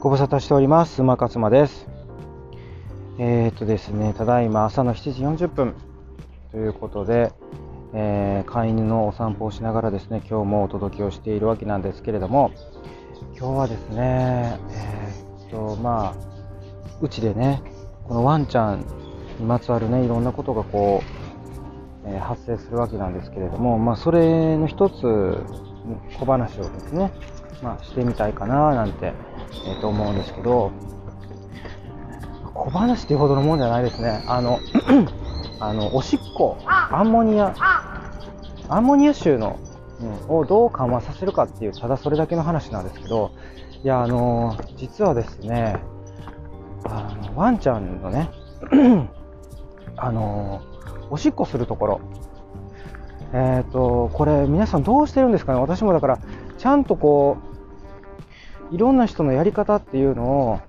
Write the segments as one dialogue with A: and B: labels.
A: ご無沙汰しております。馬勝間です。えー、っとですねただいま朝の7時40分。ということで、えー、飼い犬のお散歩をしながらですね今日もお届けをしているわけなんですけれども今日はですねえー、っとまあうちでねこのワンちゃんにまつわるねいろんなことがこう、え発生するわけなんですけれどもまあそれの一つ小話をですねまあ、してみたいかななんて、えー、と思うんですけど小話っていうほどのもんじゃないですね。あの あのおしっこアンモニアアンモニア臭の、うん、をどう緩和させるかっていうただそれだけの話なんですけどいやあの実はですねあのワンちゃんのね あのおしっこするところえっ、ー、とこれ皆さんどうしてるんですかね？私もだからちゃんとこういろんな人のやり方っていうのを、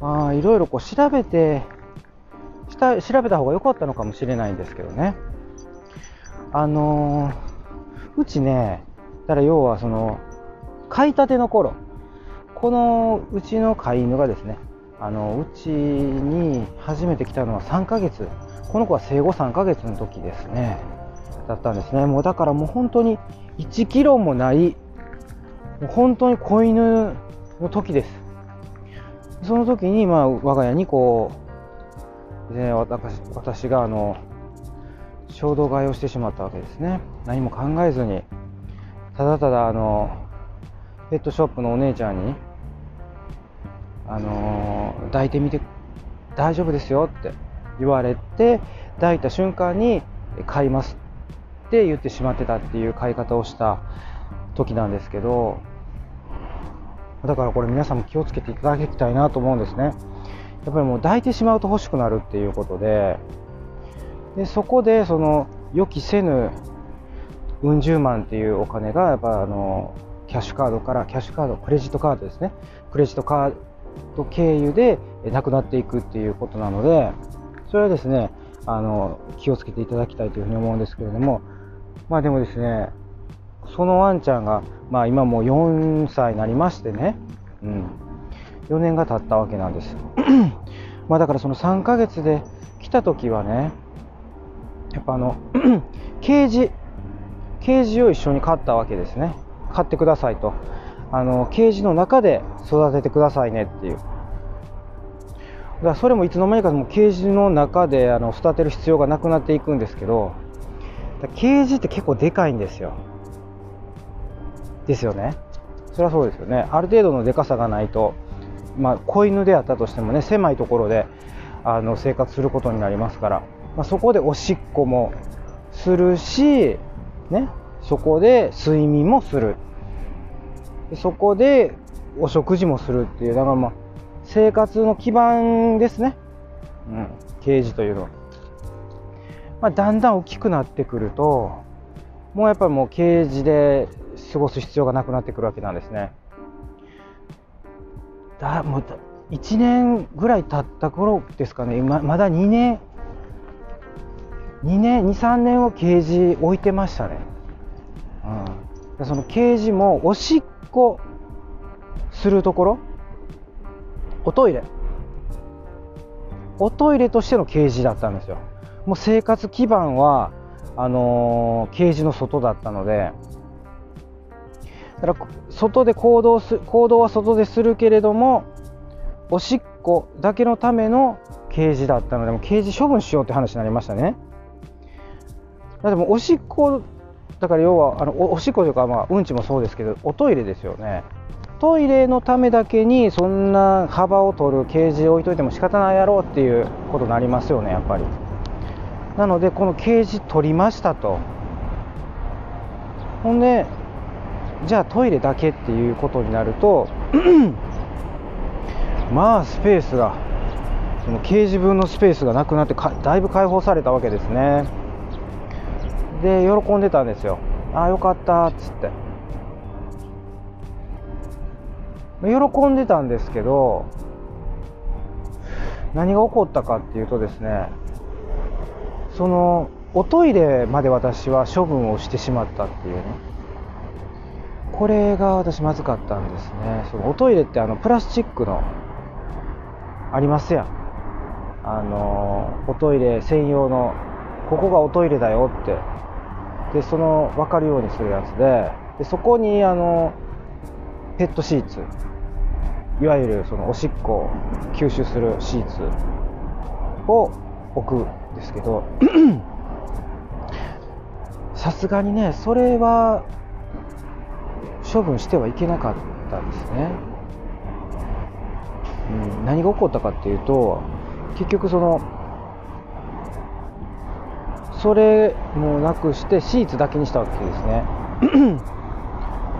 A: まあ、いろいろこう調べてした調べた方が良かったのかもしれないんですけどね。あのー、うちねだから要はその飼いたての頃このうちの飼い犬がですねあのうちに初めて来たのは3ヶ月この子は生後3ヶ月の時ですねだったんですね。もうだからもう本当に1キロもないもう本当に子犬の時です。その時に、まあ、我が家にこう、ね、私私があの衝動買いをしてしまったわけですね。何も考えずに、ただただあのペットショップのお姉ちゃんに、あの抱いてみて大丈夫ですよって言われて、抱いた瞬間に買いますって言ってしまってたっていう買い方をした時なんですけどだからこれ皆さんも気をつけていただきたいなと思うんですね。やっぱりもう抱いてしまうと欲しくなるっていうことででそこでその予期せぬうん十万っていうお金がやっぱあのキャッシュカードからキャッシュカードクレジットカードですね。クレジットカード経由でなくなっていくっていうことなのでそれはですねあの気をつけていただきたいというふうに思うんですけれどもまあでもですねそのワンちゃんが、まあ、今もう4歳になりましてね、うん、4年が経ったわけなんです。まだからその3ヶ月で来た時はねやっぱあの ケージケージを一緒に買ったわけですね。買ってくださいと。あのケージの中で育ててくださいねっていう。だからそれもいつの間にかもうケージの中であの育てる必要がなくなっていくんですけどケージって結構でかいんですよ。ですよね。それはそうですよね。ある程度のでかさがないと、まあ、子犬であったとしてもね、狭いところであの生活することになりますから、まあ、そこでおしっこもするし、ね、そこで睡眠もする。そこでお食事もするっていう、だからまあ、生活の基盤ですね。うん、ケージというのは。まあ、だんだん大きくなってくると、もうやっぱりもうケージで過ごす必要がなくなってくるわけなんですね。だもう1年ぐらい経った頃ですかね、ままだ2年、2年、2、3年をケージ置いてましたね。うん、そのケージもおしっこするところ、おトイレ、おトイレとしてのケージだったんですよ。もう生活基盤は、あのー、ケージの外だったので、だから外で行動す行動は外でするけれどもおしっこだけのためのケージだったのでもケージ処分しようって話になりましたね。だってもおしっこだから要はあのおしっこというか、まあ、うんちもそうですけどおトイレですよね。トイレのためだけにそんな幅を取るケージ置いといても仕方ないやろうっていうことになりますよねやっぱり。なのでこのケージ取りましたと。ほんでじゃあトイレだけっていうことになると まあスペースがその掲示分のスペースがなくなってだいぶ解放されたわけですね。で喜んでたんですよ。ああよかったっつって。喜んでたんですけど何が起こったかっていうとですねそのおトイレまで私は処分をしてしまったっていうね。これが私まずかったんですね。そのおトイレってあのプラスチックのありますやん。あのおトイレ専用のここがおトイレだよって。でその分かるようにするやつで。でそこにあのペットシーツ。いわゆるそのおしっこを吸収するシーツを置くんですけど。さすがにねそれは処分してはいけなかったですね、うん、何が起こったかっていうと結局そのそれもなくしてシーツだけにしたわけですね。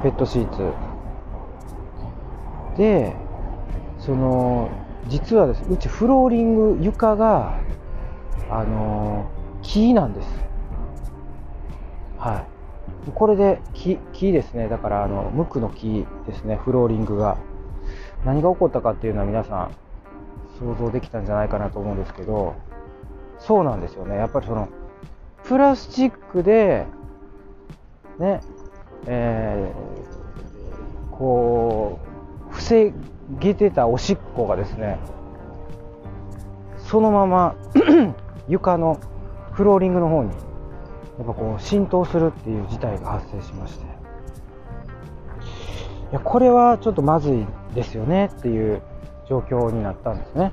A: ペットシーツ。でその実はですうちフローリング床があの木なんです。はい。これで木木ですね。だからあの無垢の木ですね。フローリングが。何が起こったかっていうのは皆さん想像できたんじゃないかなと思うんですけど。そうなんですよね。やっぱりそのプラスチックでねえー、こう防げてたおしっこがですねそのまま 床のフローリングの方にやっぱこう浸透するっていう事態が発生しまして。いやこれはちょっとまずいですよねっていう状況になったんですね。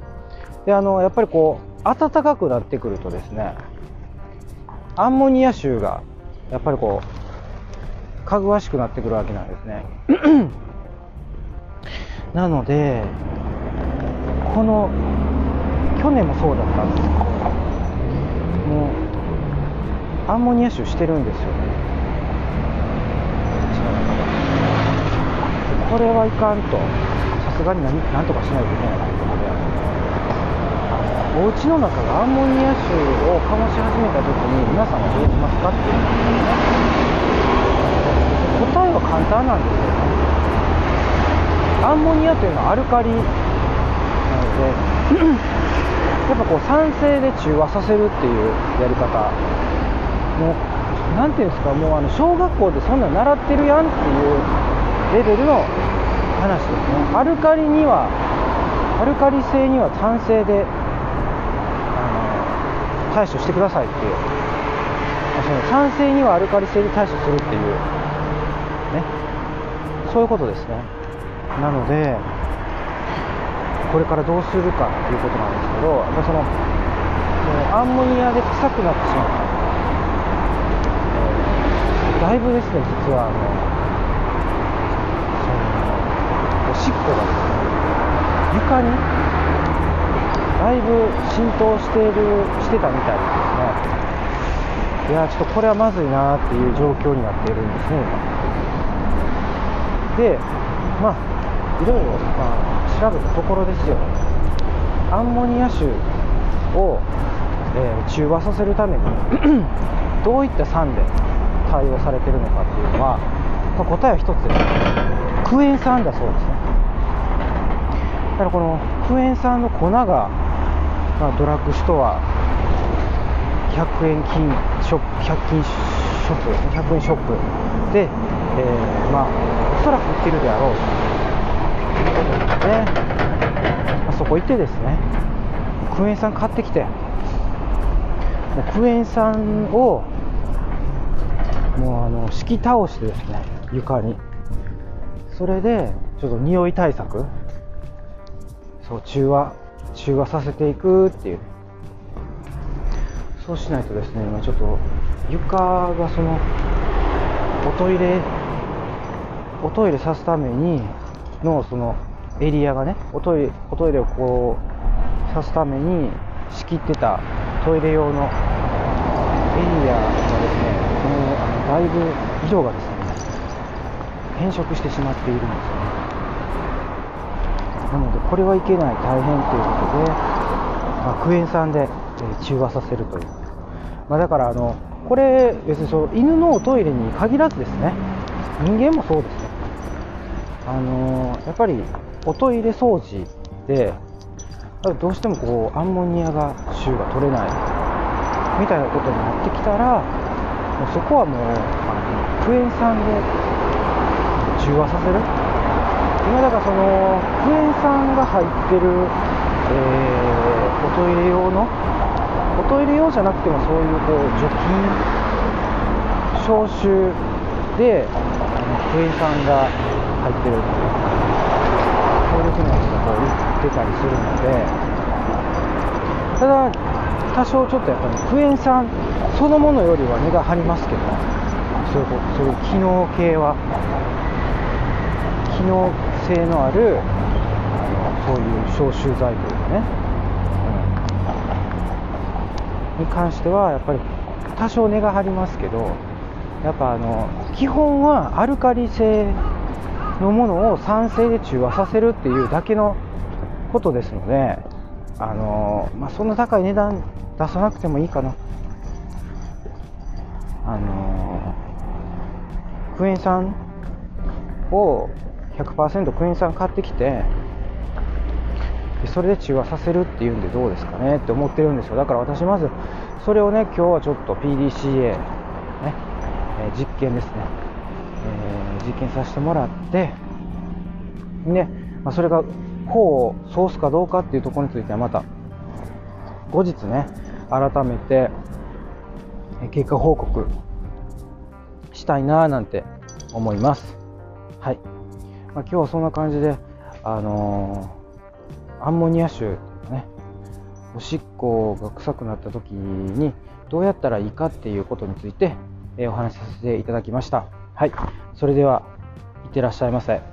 A: であのやっぱりこう暖かくなってくるとですねアンモニア臭がやっぱりこうかぐわしくなってくるわけなんですね。なのでこの去年もそうだったんですもうアンモニア臭してるんですよね。これはいかんと。さすがに何何とかしないといけないということでお家の中がアンモニア臭を醸し始めた時に皆さんはどうしますかっていう答えは簡単なんですよ。アンモニアというのはアルカリなのでやっぱこう酸性で中和させるっていうやり方。もう何ていうんですかもうあの小学校でそんなん習ってるやんっていうレベルの話ですね。アルカリにはアルカリ性には酸性であの対処してくださいっていう。その酸性にはアルカリ性で対処するっていう。ね。そういうことですね。なのでこれからどうするかっていうことなんですけどやっぱそのそのアンモニアで臭くなってしまった、だいぶですね実は。あのそのおしっこがですね床にだいぶ浸透しているしてたみたいですね。いやちょっとこれはまずいなっていう状況になっているんですねでまあいろいろ、まあ、調べたところですよ。アンモニア臭を、えー、中和させるために どういった酸で対応されてるのかっていうのは、まあ、答えは一つです。クエン酸だそうですね。だからこのクエン酸の粉が、まあ、ドラッグストア100円均ショップ100均ショップ100円ショップで、えー、まあおそらく売ってるであろうということなので、まあ、そこ行ってですねクエン酸買ってきてもうクエン酸をもうあの敷き倒してですね床に。それでちょっと匂い対策。そう中和中和させていくっていう。そうしないとですね今ちょっと床がそのおトイレおトイレさすためにのそのエリアがねおトイレおトイレをこうさすために仕切ってたトイレ用のエリアがですねもうあのだいぶ色がですね変色してしまっているんですよね。なのでこれはいけない大変ということで、まあ、クエン酸で、え中和させるという、まあ、だからあのこれ別にそう犬のトイレに限らずですね。人間もそうですねあのー、やっぱりおトイレ掃除でどうしてもこうアンモニアが臭が取れないみたいなことになってきたらもうそこはもうあのクエン酸で中和させる。今だからそのクエン酸が入ってる、えー、おトイレ用のおトイレ用じゃなくてもそういうこう除菌消臭でクエン酸が入ってる。そういうふうなやつがこう売ってたりするので。ただ多少ちょっとやっぱりクエン酸そのものよりは値が張りますけどそういうそういう機能系は機能性のあるそういう消臭剤というかね、うん、に関してはやっぱり多少値が張りますけどやっぱあの基本はアルカリ性のものを酸性で中和させるっていうだけのことですのであの、まあ、そんな高い値段出さなくてもいいかな。あのクエン酸を100%クエン酸買ってきてそれで中和させるっていうんでどうですかねって思ってるんですよ。だから私まずそれをね今日はちょっと PDCA ね、えー、実験ですね、えー、実験させてもらってで、まあ、それが功をソースかどうかっていうところについてはまた後日ね改めて結果報告したいななんて思います。はい、まあ、今日はそんな感じであのー、アンモニア臭とかねおしっこが臭くなった時にどうやったらいいかっていうことについて、えお話しさせていただきました。はい。それではいってらっしゃいませ。